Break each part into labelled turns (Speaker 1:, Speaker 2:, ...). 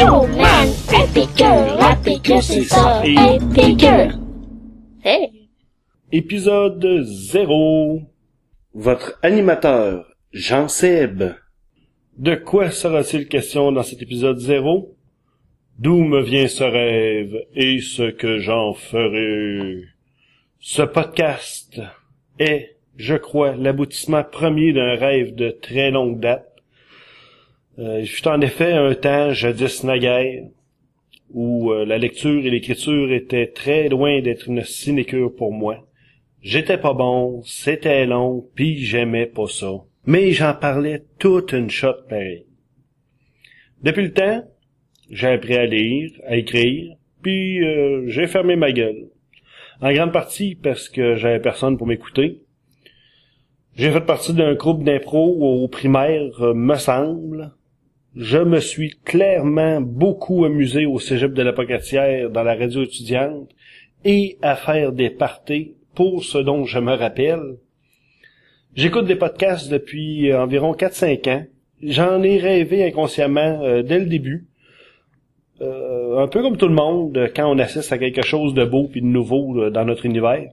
Speaker 1: Yo man, la c'est ça. Hey.
Speaker 2: Épisode 0. Votre animateur, Jean Seb. De quoi sera-t-il question dans cet épisode 0? D'où me vient ce rêve et ce que j'en ferai? Ce podcast est, je crois, l'aboutissement premier d'un rêve de très longue date. Euh, fut en effet un temps, jadis naguère, où euh, la lecture et l'écriture étaient très loin d'être une sinécure pour moi. J'étais pas bon, c'était long, puis j'aimais pas ça. Mais j'en parlais toute une shot pareil. Depuis le temps, j'ai appris à lire, à écrire, puis euh, j'ai fermé ma gueule. En grande partie parce que j'avais personne pour m'écouter. J'ai fait partie d'un groupe d'impro au primaire, euh, me semble. Je me suis clairement beaucoup amusé au cégep de la Pocatière dans la radio étudiante et à faire des parties pour ce dont je me rappelle. J'écoute des podcasts depuis euh, environ 4-5 ans. J'en ai rêvé inconsciemment euh, dès le début. Euh, un peu comme tout le monde quand on assiste à quelque chose de beau et de nouveau dans notre univers.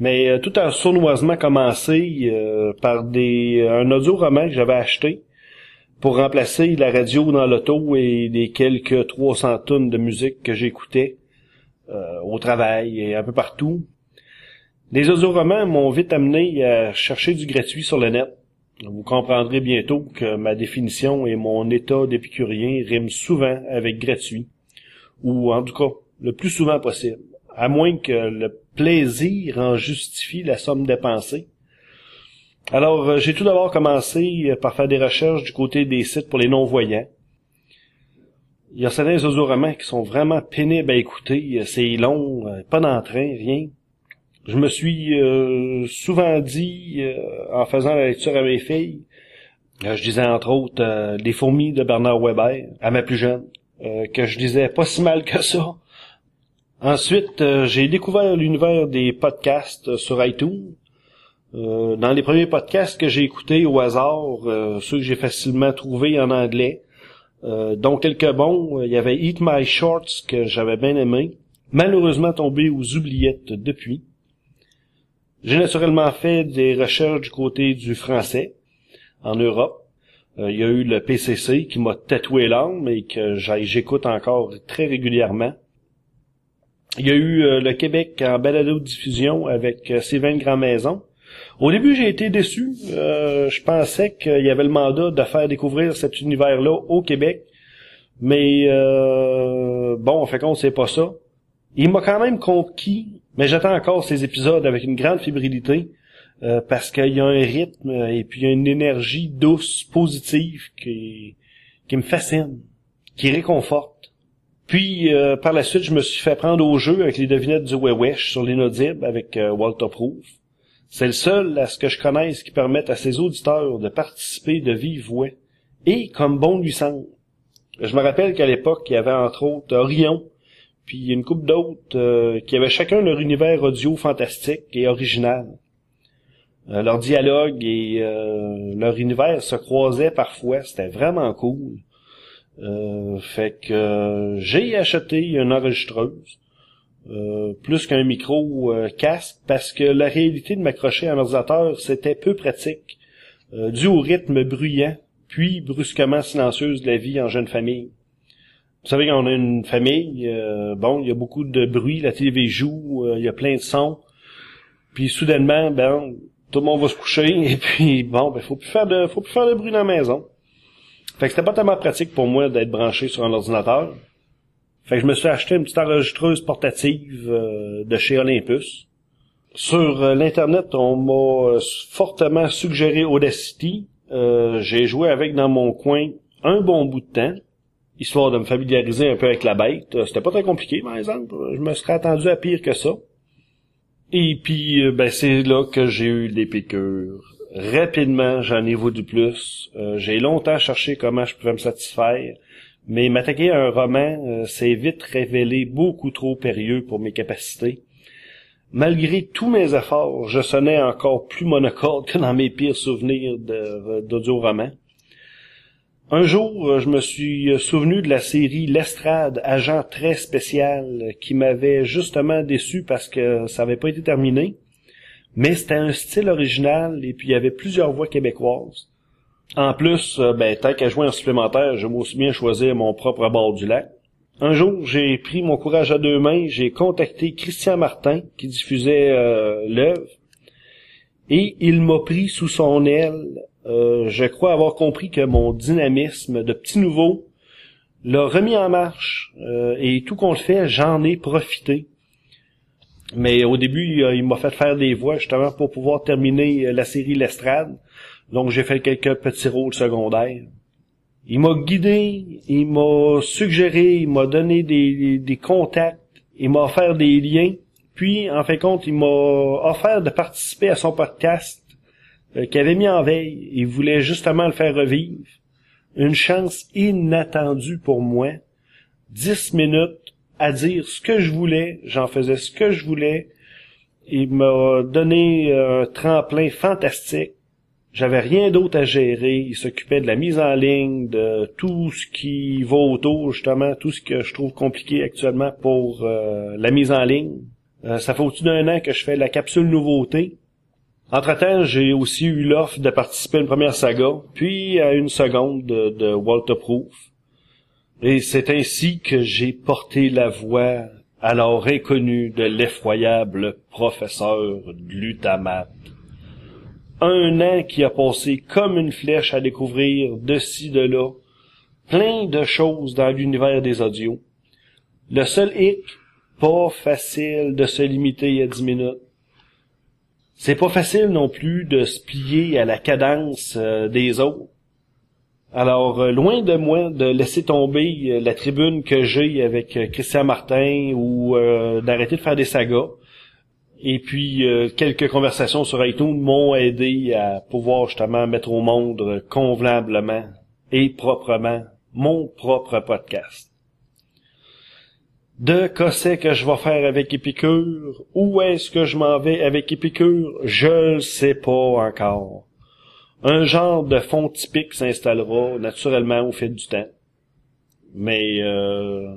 Speaker 2: Mais tout a sournoisement commencé par des un audio roman que j'avais acheté pour remplacer la radio dans l'auto et les quelques 300 tonnes de musique que j'écoutais euh, au travail et un peu partout. Les audioromans m'ont vite amené à chercher du gratuit sur le net. Vous comprendrez bientôt que ma définition et mon état d'épicurien riment souvent avec gratuit, ou en tout cas le plus souvent possible, à moins que le plaisir en justifie la somme dépensée. Alors, euh, j'ai tout d'abord commencé par faire des recherches du côté des sites pour les non-voyants, il y a certains audioromans qui sont vraiment pénibles à écouter. C'est long, euh, pas d'entrain, rien. Je me suis euh, souvent dit, euh, en faisant la lecture à mes filles, je disais entre autres Les fourmis de Bernard Weber, à ma plus jeune, que je disais pas si mal que ça. Ensuite, j'ai découvert l'univers des podcasts sur iTunes. Dans les premiers podcasts que j'ai écoutés au hasard, ceux que j'ai facilement trouvés en anglais, euh, dont quelques bons. Il y avait Eat My Shorts que j'avais bien aimé. Malheureusement tombé aux oubliettes depuis. J'ai naturellement fait des recherches du côté du français en Europe. Euh, il y a eu le PCC qui m'a tatoué l'âme et que j'écoute encore très régulièrement. Il y a eu euh, le Québec en balado-diffusion avec euh, Sylvain Grand Maison au début, j'ai été déçu. Euh, je pensais qu'il y avait le mandat de faire découvrir cet univers-là au Québec. Mais euh, bon, en fait compte, c'est pas ça. Il m'a quand même conquis, mais j'attends encore ces épisodes avec une grande fébrilité. Euh, parce qu'il y a un rythme et puis une énergie douce, positive qui, me fascine, qui réconforte. Puis par la suite, je me suis fait prendre au jeu avec les devinettes du Wewesh sur l'inaudible avec Walter Proof. C'est le seul à ce que je connaisse qui permette à ses auditeurs de participer de vive voix et comme bon lui semble. Je me rappelle qu'à l'époque, il y avait entre autres Orion, puis une couple d'autres euh, qui avaient chacun leur univers audio fantastique et original. Euh, leur dialogue et euh, leur univers se croisaient parfois, c'était vraiment cool. fait que j'ai acheté une enregistreuse. Euh, plus qu'un micro euh, casque parce que la réalité de m'accrocher à un ordinateur, c'était peu pratique, euh, dû au rythme bruyant, puis brusquement silencieuse de la vie en jeune famille. Vous savez, quand on a une famille, bon, il y a beaucoup de bruit, la télé joue, il y a plein de sons, puis soudainement, ben, tout le monde va se coucher, et puis bon, ben, faut plus faire de, faut plus faire de bruit dans la maison. Fait que c'était pas tellement pratique pour moi d'être branché sur un ordinateur. Fait que je me suis acheté une petite enregistreuse portative euh, de chez Olympus. Sur euh, l'internet, on m'a euh, fortement suggéré Audacity. J'ai joué avec dans mon coin un bon bout de temps, histoire de me familiariser un peu avec la bête. C'était pas très compliqué, par exemple. Je me serais attendu à pire que ça. Et puis, ben, c'est là que j'ai eu des piqûres. Rapidement, j'en ai voulu plus. j'ai longtemps cherché comment je pouvais me satisfaire. Mais m'attaquer à un roman euh, s'est vite révélé beaucoup trop périlleux pour mes capacités. Malgré tous mes efforts, je sonnais encore plus monocorde que dans mes pires souvenirs d'audio-roman. Un jour, je me suis souvenu de la série L'Estrade, agent très spécial, qui m'avait justement déçu parce que ça n'avait pas été terminé. Mais c'était un style original et puis il y avait plusieurs voix québécoises. En plus, ben, tant qu'à jouer en supplémentaire, je aussi bien choisir mon propre bord du lac. Un jour, j'ai pris mon courage à deux mains, j'ai contacté Christian Martin, qui diffusait euh, l'œuvre, et il m'a pris sous son aile. Euh, je crois avoir compris que mon dynamisme de petit nouveau l'a remis en marche, euh, et tout qu'on le fait, j'en ai profité. Mais au début, il m'a fait faire des voix justement pour pouvoir terminer la série L'Estrade. Donc j'ai fait quelques petits rôles secondaires. Il m'a guidé, il m'a suggéré, il m'a donné des, contacts, il m'a offert des liens, puis en fin de compte, il m'a offert de participer à son podcast euh, qu'il avait mis en veille. Il voulait justement le faire revivre. Une chance inattendue pour moi. Dix minutes à dire ce que je voulais, j'en faisais ce que je voulais. Il m'a donné un tremplin fantastique j'avais rien d'autre à gérer. Il s'occupait de la mise en ligne, de tout ce qui va autour, justement, tout ce que je trouve compliqué actuellement pour euh, la mise en ligne. Euh, ça fait au-dessus d'un an que je fais la capsule nouveauté. Entre-temps, j'ai aussi eu l'offre de participer à une première saga, puis à une seconde de, de Walter Proof. Et c'est ainsi que j'ai porté la voix alors inconnue de l'effroyable professeur Glutamate un an qui a passé comme une flèche à découvrir de ci, de là, plein de choses dans l'univers des audios. Le seul hic, pas facile de se limiter à 10 minutes. C'est pas facile non plus de se plier à la cadence euh, des autres. Alors, euh, loin de moi de laisser tomber euh, la tribune que j'ai avec Christian Martin ou d'arrêter de faire des sagas. Et puis euh, quelques conversations sur iTunes m'ont aidé à pouvoir justement mettre au monde convenablement et proprement mon propre podcast. De qu'est-ce que je vais faire avec Épicure? Où est-ce que je m'en vais avec Épicure? Je le sais pas encore. Un genre de fond typique s'installera naturellement au fil du temps. Mais euh,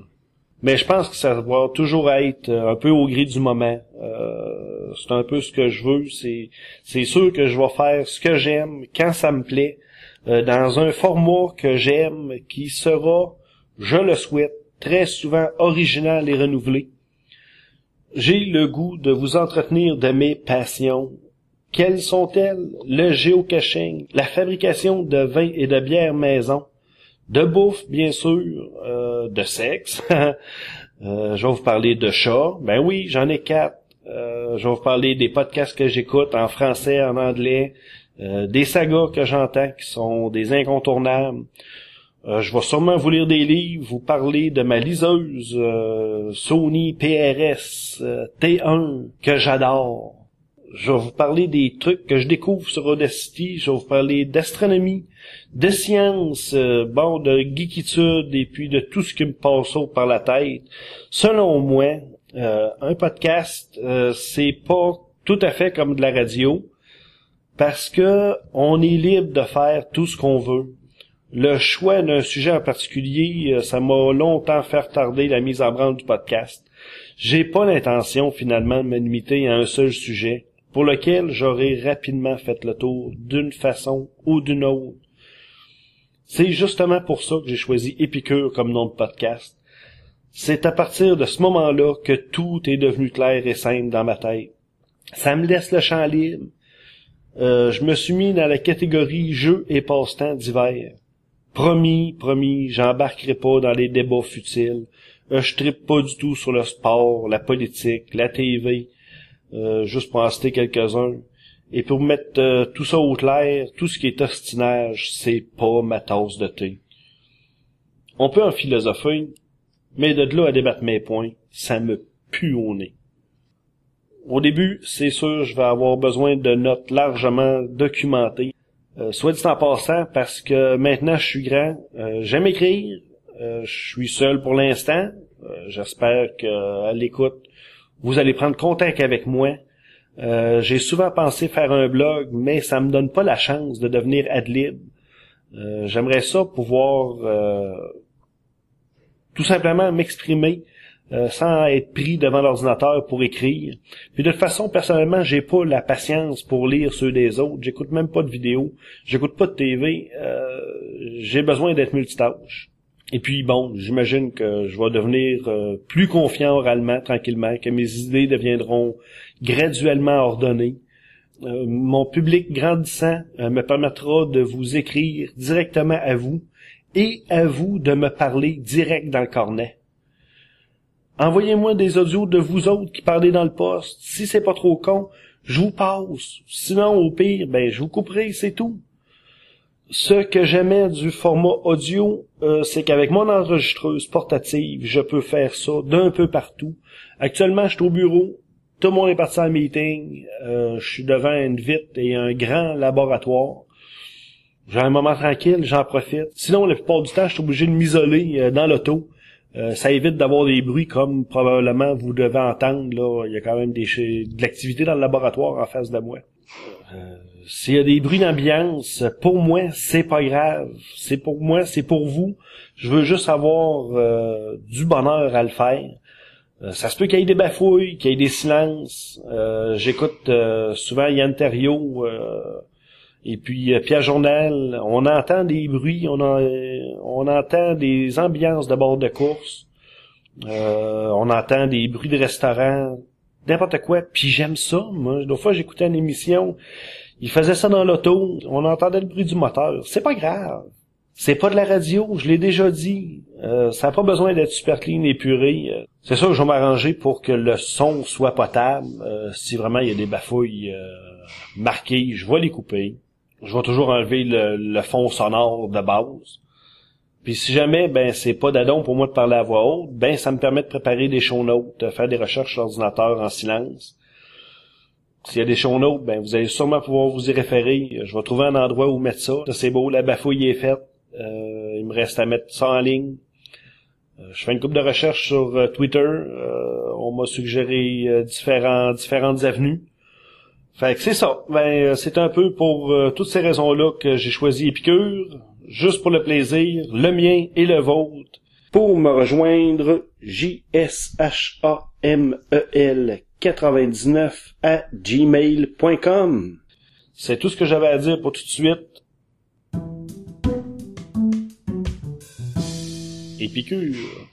Speaker 2: mais je pense que ça va toujours être un peu au gré du moment. Euh, c'est un peu ce que je veux. C'est, sûr que je vais faire ce que j'aime quand ça me plaît, euh, dans un format que j'aime, qui sera, je le souhaite, très souvent original et renouvelé. J'ai le goût de vous entretenir de mes passions. Quelles sont-elles? Le géocaching, la fabrication de vin et de bière maison, de bouffe, bien sûr, euh, de sexe. euh, je vais vous parler de chats. Ben oui, j'en ai quatre. Euh, je vais vous parler des podcasts que j'écoute en français, en anglais, euh, des sagas que j'entends qui sont des incontournables. Euh, je vais sûrement vous lire des livres, vous parler de ma liseuse Sony PRS T1 que j'adore. Je vais vous parler des trucs que je découvre sur Audacity. Je vais vous parler d'astronomie, de science, euh, bon, de geekitude et puis de tout ce qui me passe par la tête. Selon moi, euh, un podcast, euh, c'est pas tout à fait comme de la radio parce que on est libre de faire tout ce qu'on veut. Le choix d'un sujet en particulier, ça m'a longtemps fait retarder la mise en branle du podcast. J'ai pas l'intention finalement de me limiter à un seul sujet pour lequel j'aurais rapidement fait le tour d'une façon ou d'une autre. C'est justement pour ça que j'ai choisi Épicure comme nom de podcast. C'est à partir de ce moment-là que tout est devenu clair et simple dans ma tête. Ça me laisse le champ libre. Euh, je me suis mis dans la catégorie jeux et passe-temps d'hiver. Promis, promis, j'embarquerai pas dans les débats futiles. Euh, je tripe pas du tout sur le sport, la politique, la TV, juste pour en citer quelques-uns. Et pour mettre euh, tout ça au clair, tout ce qui est ostinage, c'est pas ma tasse de thé. On peut en philosopher, mais de là à débattre mes points, ça me pue au nez. Au début, c'est sûr, je vais avoir besoin de notes largement documentées. Euh, soit dit en passant, parce que maintenant je suis grand, euh, j'aime écrire, euh, je suis seul pour l'instant. J'espère que à l'écoute, vous allez prendre contact avec moi euh, j'ai souvent pensé faire un blog, mais ça me donne pas la chance de devenir adlib. Euh, j'aimerais ça pouvoir euh, tout simplement m'exprimer euh, sans être pris devant l'ordinateur pour écrire. Puis de toute façon, personnellement, j'ai pas la patience pour lire ceux des autres. J'écoute même pas de vidéos, j'écoute pas de TV. j'ai besoin d'être multitâche. Et puis bon, j'imagine que je vais devenir plus confiant oralement, tranquillement, que mes idées deviendront graduellement ordonnées. Euh, mon public grandissant euh, me permettra de vous écrire directement à vous et à vous de me parler direct dans le cornet. Envoyez-moi des audios de vous autres qui parlez dans le poste. Si c'est pas trop con, je vous passe. Sinon, au pire, ben, je vous couperai, c'est tout. Ce que j'aimais du format audio, euh, c'est qu'avec mon enregistreuse portative, je peux faire ça d'un peu partout. Actuellement, je suis au bureau, tout le monde est parti en meeting. Euh, je suis devant une vitre et un grand laboratoire. J'ai un moment tranquille, j'en profite. Sinon, la plupart du temps, je suis obligé de m'isoler euh, dans l'auto. Euh, ça évite d'avoir des bruits comme probablement vous devez entendre. Là, il y a quand même des de l'activité dans le laboratoire en face de moi. S'il y a des bruits d'ambiance, pour moi, c'est pas grave. C'est pour moi, c'est pour vous. Je veux juste avoir du bonheur à le faire. Euh, ça se peut qu'il y ait des bafouilles, qu'il y ait des silences. Euh, j'écoute euh, souvent Yann Terriot et puis Pierre Journal. On entend des bruits, on, on entend des ambiances de bord de course. on entend des bruits de restaurants, n'importe quoi. Puis j'aime ça. Moi, deux fois j'écoutais une émission, il faisait ça dans l'auto, on entendait le bruit du moteur. C'est pas grave. C'est pas de la radio, je l'ai déjà dit. Euh, ça n'a pas besoin d'être super clean et puré. Euh, c'est ça que je vais m'arranger pour que le son soit potable. Euh, si vraiment il y a des bafouilles marquées, je vais les couper. Je vais toujours enlever le, fond sonore de base. Puis si jamais ben c'est pas d'adon pour moi de parler à voix haute, ben ça me permet de préparer des show notes, faire des recherches sur l'ordinateur en silence. S'il y a des show notes, ben vous allez sûrement pouvoir vous y référer. Je vais trouver un endroit où mettre ça. C'est beau, la bafouille est faite. Euh, il me reste à mettre ça en ligne. Euh, je fais une coupe de recherche sur euh, Twitter. on m'a suggéré différents, différentes avenues. Fait que c'est ça. Ben, c'est un peu pour toutes ces raisons-là que j'ai choisi Épicure, juste pour le plaisir, le mien et le vôtre. Pour me rejoindre, J-S-H-A-M-E-L 99 à gmail.com. C'est tout ce que j'avais à dire pour tout de suite. Épicure